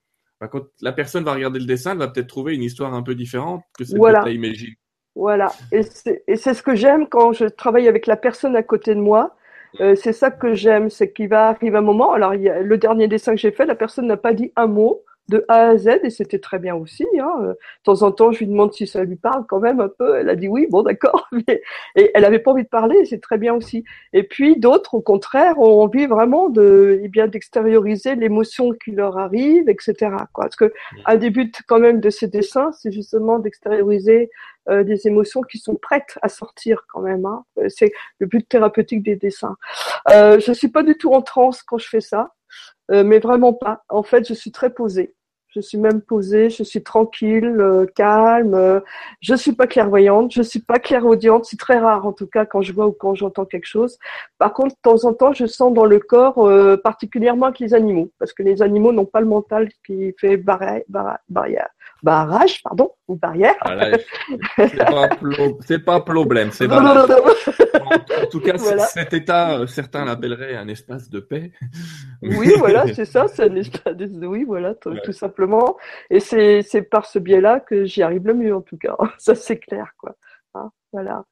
quand la personne va regarder le dessin, elle va peut-être trouver une histoire un peu différente que celle voilà. que tu as imaginée. Voilà. Et c'est ce que j'aime quand je travaille avec la personne à côté de moi. Euh, c'est ça que j'aime, c'est qu'il va arriver un moment. Alors, il y a, le dernier dessin que j'ai fait, la personne n'a pas dit un mot de A à Z et c'était très bien aussi. Hein. De temps en temps, je lui demande si ça lui parle quand même un peu. Elle a dit oui, bon d'accord, mais et elle avait pas envie de parler, c'est très bien aussi. Et puis d'autres, au contraire, ont envie vraiment de, eh bien, d'extérioriser l'émotion qui leur arrive, etc. Quoi. Parce que un des buts quand même de ces dessins, c'est justement d'extérioriser euh, des émotions qui sont prêtes à sortir quand même. Hein. C'est le but thérapeutique des dessins. Euh, je suis pas du tout en transe quand je fais ça. Euh, mais vraiment pas. En fait, je suis très posée. Je suis même posée, je suis tranquille, euh, calme. Je suis pas clairvoyante, je suis pas clairaudiente. C'est très rare en tout cas quand je vois ou quand j'entends quelque chose. Par contre, de temps en temps, je sens dans le corps, euh, particulièrement avec les animaux, parce que les animaux n'ont pas le mental qui fait barrière, barrage, pardon, ou barrière. Voilà, c'est pas, problème, c'est en, tout cas, cet état, certains l'appelleraient un espace de paix. Oui, voilà, c'est ça, c'est un espace de, oui, voilà, tout simplement et c'est, c'est par ce biais-là que j'y arrive le mieux, en tout cas. Ça, c'est clair, quoi. Hein, voilà.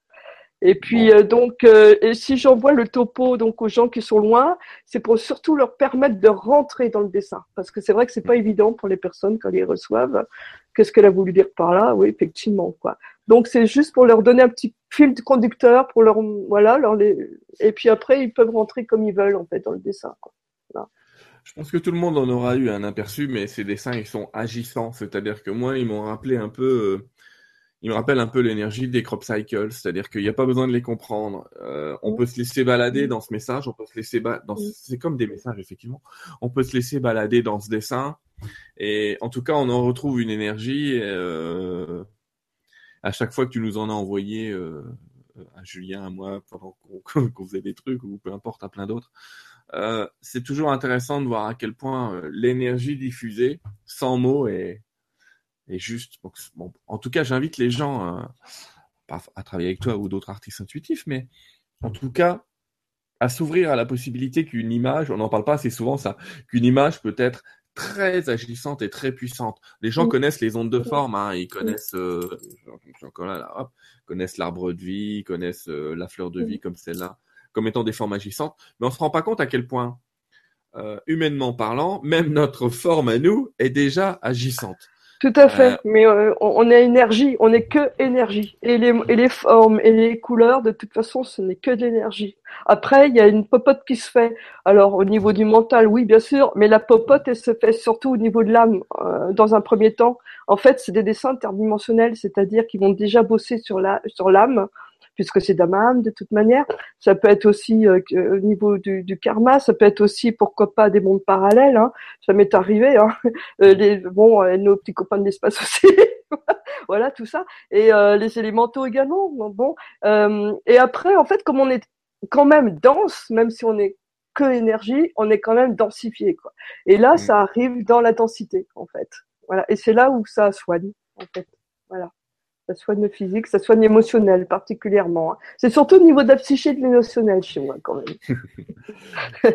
Et puis euh, donc, euh, et si j'envoie le topo donc aux gens qui sont loin, c'est pour surtout leur permettre de rentrer dans le dessin, parce que c'est vrai que c'est pas évident pour les personnes quand ils reçoivent. Qu'est-ce qu'elle a voulu dire par là? Oui, effectivement, quoi. Donc c'est juste pour leur donner un petit fil de conducteur, pour leur voilà, leur les... et puis après ils peuvent rentrer comme ils veulent en fait dans le dessin. Quoi. Je pense que tout le monde en aura eu un aperçu, mais ces dessins, ils sont agissants. C'est-à-dire que moi, ils m'ont rappelé un peu, euh, ils me rappellent un peu l'énergie des crop cycles. C'est-à-dire qu'il n'y a pas besoin de les comprendre. Euh, on peut se laisser balader dans ce message. On peut se laisser dans, c'est comme des messages, effectivement. On peut se laisser balader dans ce dessin. Et en tout cas, on en retrouve une énergie. Euh, à chaque fois que tu nous en as envoyé, à Julien, à moi, pendant qu'on faisait des trucs, ou peu importe, à plein d'autres. Euh, c'est toujours intéressant de voir à quel point euh, l'énergie diffusée, sans mots, est, est juste. Bon, en tout cas, j'invite les gens euh, à travailler avec toi ou d'autres artistes intuitifs, mais en tout cas, à s'ouvrir à la possibilité qu'une image, on n'en parle pas assez souvent ça, qu'une image peut être très agissante et très puissante. Les gens connaissent les ondes de forme, hein, ils connaissent, euh, là, connaissent l'arbre de vie, ils connaissent la fleur de vie comme celle-là comme étant des formes agissantes, mais on se rend pas compte à quel point, euh, humainement parlant, même notre forme à nous est déjà agissante. Tout à fait, euh, mais euh, on est énergie, on n'est que énergie. Et les, et les formes et les couleurs, de toute façon, ce n'est que de l'énergie. Après, il y a une popote qui se fait. Alors, au niveau du mental, oui, bien sûr, mais la popote, elle se fait surtout au niveau de l'âme, dans un premier temps. En fait, c'est des dessins interdimensionnels, c'est-à-dire qu'ils vont déjà bosser sur la sur l'âme puisque c'est d'Amam de toute manière. Ça peut être aussi euh, au niveau du, du, karma, ça peut être aussi pourquoi pas des mondes parallèles. Hein. Ça m'est arrivé. Hein. Euh, les, bon, euh, nos petits copains de l'espace aussi. voilà tout ça et les élémentaux également. Bon, et après en fait comme on est quand même dense, même si on est que énergie, on est quand même densifié quoi. Et là, mmh. ça arrive dans la densité en fait. Voilà, et c'est là où ça soigne en fait. Voilà ça soigne physique, ça soigne émotionnel particulièrement. Hein. C'est surtout au niveau de la psyché de l'émotionnel chez moi quand même.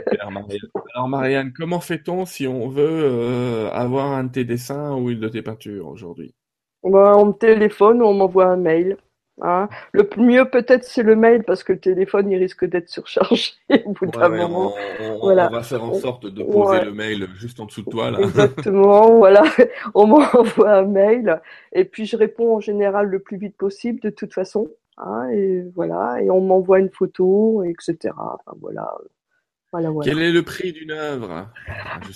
Alors Marianne, comment fait-on si on veut euh, avoir un de tes dessins ou une de tes peintures aujourd'hui? Ben, On me téléphone ou on m'envoie un mail. Hein. Le mieux peut-être c'est le mail parce que le téléphone il risque d'être surchargé au bout d'un moment. On, voilà. on, va faire en sorte de poser le mail juste en dessous de toi là. Exactement, voilà. On m'envoie un mail et puis je réponds en général le plus vite possible de toute façon. Hein, et voilà, et on m'envoie une photo, etc. Enfin voilà. Voilà, voilà. Quel est le prix d'une œuvre?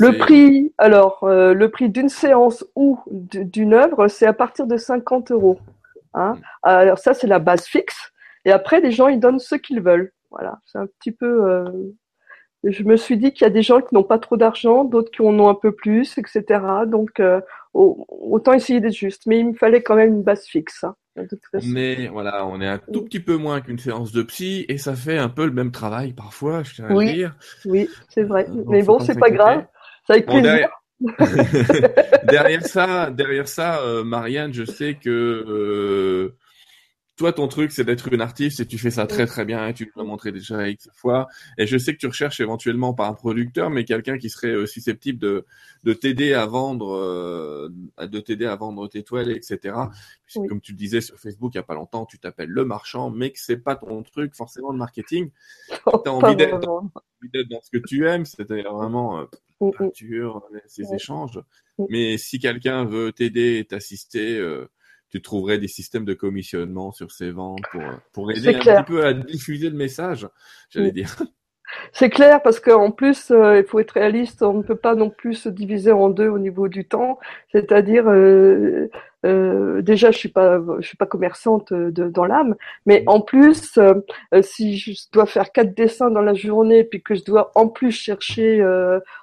Le prix, alors, euh, le prix d'une séance ou d'une œuvre, c'est à partir de 50 euros. Hein. Mm. Alors ça, c'est la base fixe. Et après, les gens, ils donnent ce qu'ils veulent. Voilà, c'est un petit peu. Euh, je me suis dit qu'il y a des gens qui n'ont pas trop d'argent, d'autres qui en ont un peu plus, etc. Donc, euh, autant essayer d'être juste. Mais il me fallait quand même une base fixe. Hein, Mais voilà, on est un tout petit peu moins qu'une séance de psy et ça fait un peu le même travail parfois, je tiens à oui, le dire. Oui, c'est vrai. Euh, Mais bon, c'est pas grave. Ça avec plaisir. derrière... ça, derrière ça, Marianne, je sais que toi, ton truc, c'est d'être une artiste et tu fais ça très très bien et tu l'as montré déjà X fois. Et je sais que tu recherches éventuellement pas un producteur, mais quelqu'un qui serait euh, susceptible de, de t'aider à vendre, euh, de t'aider à vendre tes toiles, etc. Comme tu le disais sur Facebook il y a pas longtemps, tu t'appelles le marchand, mais que c'est pas ton truc forcément de marketing. Oh, tu as envie d'être dans, ce que tu aimes, c'est-à-dire vraiment euh, mm, mm. peinture, ces échanges. Mm. Mais si quelqu'un veut t'aider et t'assister, euh, tu trouverais des systèmes de commissionnement sur ces ventes pour, pour aider un petit peu à diffuser le message, j'allais dire. C'est clair parce qu'en plus, euh, il faut être réaliste, on ne peut pas non plus se diviser en deux au niveau du temps. C'est-à-dire, euh, euh, déjà, je suis pas, je suis pas commerçante de, dans l'âme, mais en plus, si je dois faire quatre dessins dans la journée, puis que je dois en plus chercher,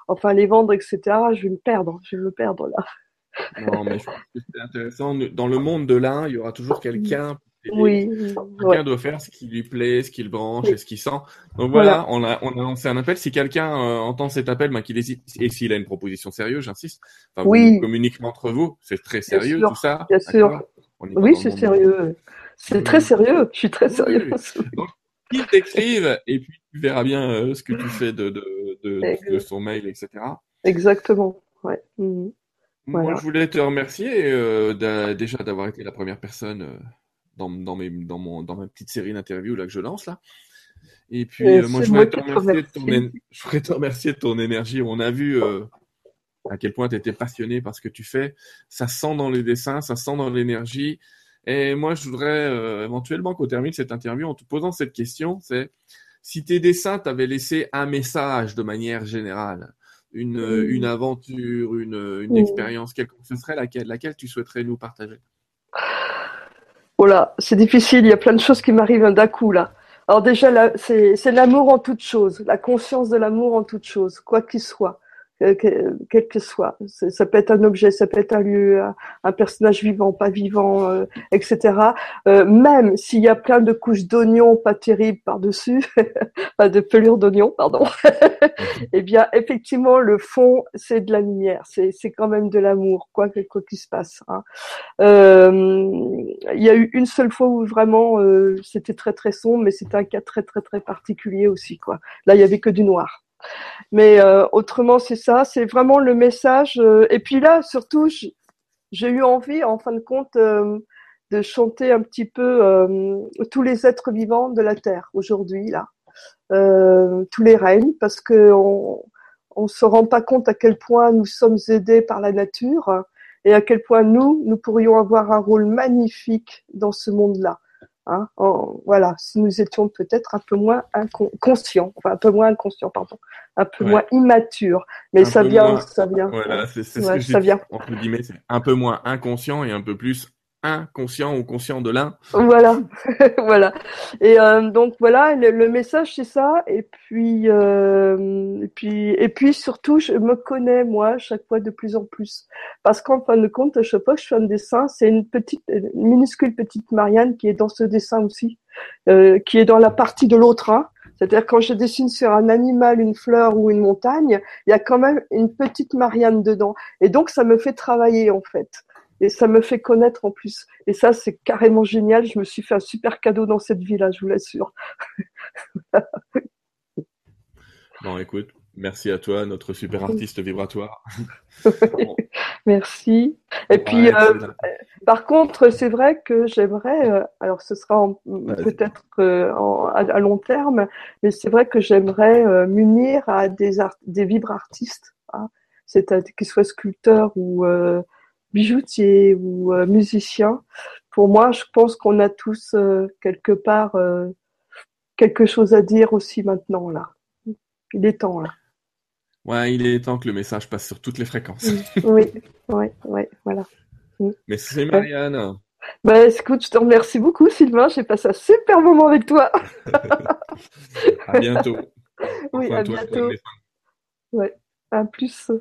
enfin les vendre, etc., je vais me perdre, je vais me perdre là. Non, mais je pense que c'est intéressant. Dans le monde de l'un, il y aura toujours quelqu'un. Oui. Quelqu'un doit faire ce qui lui plaît, ce qui le branche et ce qu'il sent. Donc voilà, on a on a lancé un appel. Si quelqu'un euh, entend cet appel, ben, qu'il hésite et s'il a une proposition sérieuse, j'insiste. Enfin, oui. Vous communiquez entre vous, c'est très sérieux tout ça. Bien sûr. Oui, c'est sérieux. C'est très sérieux. Je suis très sérieux. Donc, ils t'écrivent et puis tu verras bien euh, ce que tu fais de de, de, de son mail, etc. Exactement. Ouais. Moi, je voulais te remercier euh, déjà d'avoir été la première personne euh, dans, dans, mes, dans, mon, dans ma petite série d'interviews là que je lance là. Et puis, euh, moi, je voudrais, te remercier de ton, je te remercier de ton énergie. On a vu à quel point tu étais passionné par ce que tu fais. Ça sent dans les dessins, ça sent dans l'énergie. Et moi, je voudrais éventuellement qu'au termine de cette interview, en te posant cette question, c'est si tes dessins t'avaient laissé un message de manière générale, une, euh, une aventure, une, une expérience quelconque, ce serait laquelle, laquelle tu souhaiterais nous partager? Voilà, c'est difficile, il y a plein de choses qui m'arrivent d'un coup là. Alors déjà, c'est l'amour en toute chose, la conscience de l'amour en toute chose, quoi qu'il soit. Euh, quel que soit. Ça peut être un objet, ça peut être un lieu, un, personnage vivant, pas vivant, euh, etc. Euh, même s'il y a plein de couches d'oignons pas terribles par-dessus, pas de pelure d'oignons, pardon, eh bien, effectivement, le fond, c'est de la lumière, c'est quand même de l'amour, quoi qu'il quoi se passe. Hein. Il y a eu une seule fois où vraiment c'était très très sombre, mais c'était un cas très très très particulier aussi, quoi. Là, il y avait que du noir. Mais euh, autrement, c'est ça, c'est vraiment le message. Euh, et puis là, surtout, j'ai eu envie, en fin de compte, euh, de chanter un petit peu tous les êtres vivants de la Terre aujourd'hui, là, tous les règnes, parce que on, se rend pas compte à quel point nous sommes aidés par la nature et à quel point nous, nous pourrions avoir un rôle magnifique dans ce monde-là. Hein, voilà, si nous étions peut-être un peu moins inconscients, enfin un peu moins inconscients, pardon, un peu moins immatures, mais ça vient, ça vient, voilà, c'est ce que ça vient. Entre guillemets, c'est un peu moins inconscient et un peu plus inconscient ou conscient de l'un. Voilà, voilà. Et euh, donc voilà, le, message c'est ça. Et puis, euh, et puis, et puis surtout, je me connais moi chaque fois de plus en plus, parce qu'en fin de compte, à chaque fois que je fais un dessin, c'est une petite, une minuscule petite Marianne qui est dans ce dessin aussi, euh, qui est dans la partie de l'autre. Hein. C'est-à-dire quand je dessine sur un animal, une fleur ou une montagne, il y a quand même une petite Marianne dedans. Et donc ça me fait travailler en fait et ça me fait connaître en plus. Et ça, c'est carrément génial. Je me suis fait un super cadeau dans cette vie-là, je vous l'assure. bon, écoute, merci à toi, notre super artiste vibratoire. merci. Et puis, euh, par contre, c'est vrai que j'aimerais, euh, alors ce sera peut-être euh, à, long terme, mais c'est vrai que j'aimerais m'unir à des, des vibres artistes, hein, c'est-à-dire qu'ils soient sculpteurs ou bijoutier ou euh, musicien. Pour moi, je pense qu'on a tous euh, quelque part euh, quelque chose à dire aussi maintenant là. Il est temps, là. Ouais, il est temps que le message passe sur toutes les fréquences. oui, oui, oui, voilà. Mais c'est Marianne. Bah, écoute, je te remercie beaucoup, Sylvain. J'ai passé un super moment avec toi. à bientôt. Oui, à bientôt. Ouais, à plus.